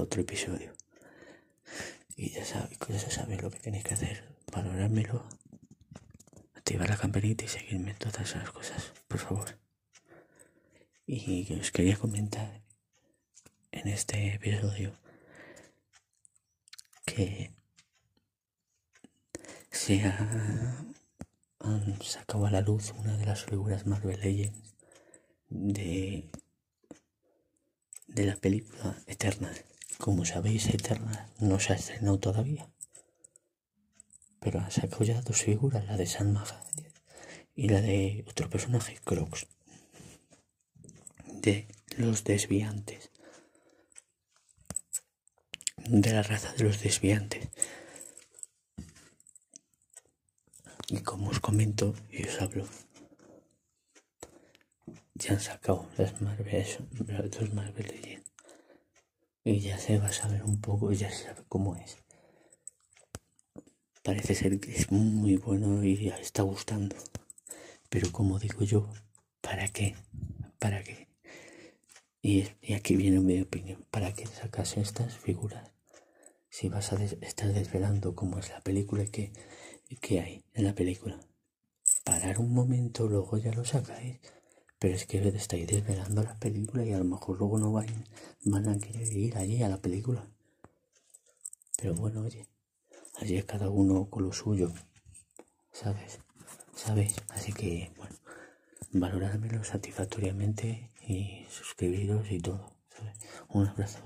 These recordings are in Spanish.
otro episodio. Y ya sabéis, ya sabéis lo que tenéis que hacer. Valorármelo, activar la campanita y seguirme en todas esas cosas, por favor. Y os quería comentar en este episodio que se ha sacado a la luz una de las figuras Marvel Legends de, de la película Eternal. Como sabéis, Eternal no se ha estrenado todavía. Pero ha sacado ya dos figuras, la de San y la de otro personaje, Crocs. De los desviantes. De la raza de los desviantes. Y como os comento y os hablo, ya han sacado las Marvel, las dos Marvel Legends. Y ya se va a saber un poco, ya se sabe cómo es. Parece ser que es muy bueno y está gustando. Pero como digo yo, ¿para qué? ¿Para qué? Y, aquí viene mi opinión. ¿Para qué sacas estas figuras? Si vas a estar desvelando cómo es la película que ¿Qué hay en la película? Parar un momento, luego ya lo sacáis. Pero es que estáis desvelando la película y a lo mejor luego no van, van a querer ir allí a la película. Pero bueno, oye, allí es cada uno con lo suyo, ¿sabes? ¿Sabes? Así que, bueno, valorádmelo satisfactoriamente y suscribiros y todo. Un abrazo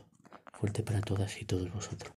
fuerte para todas y todos vosotros.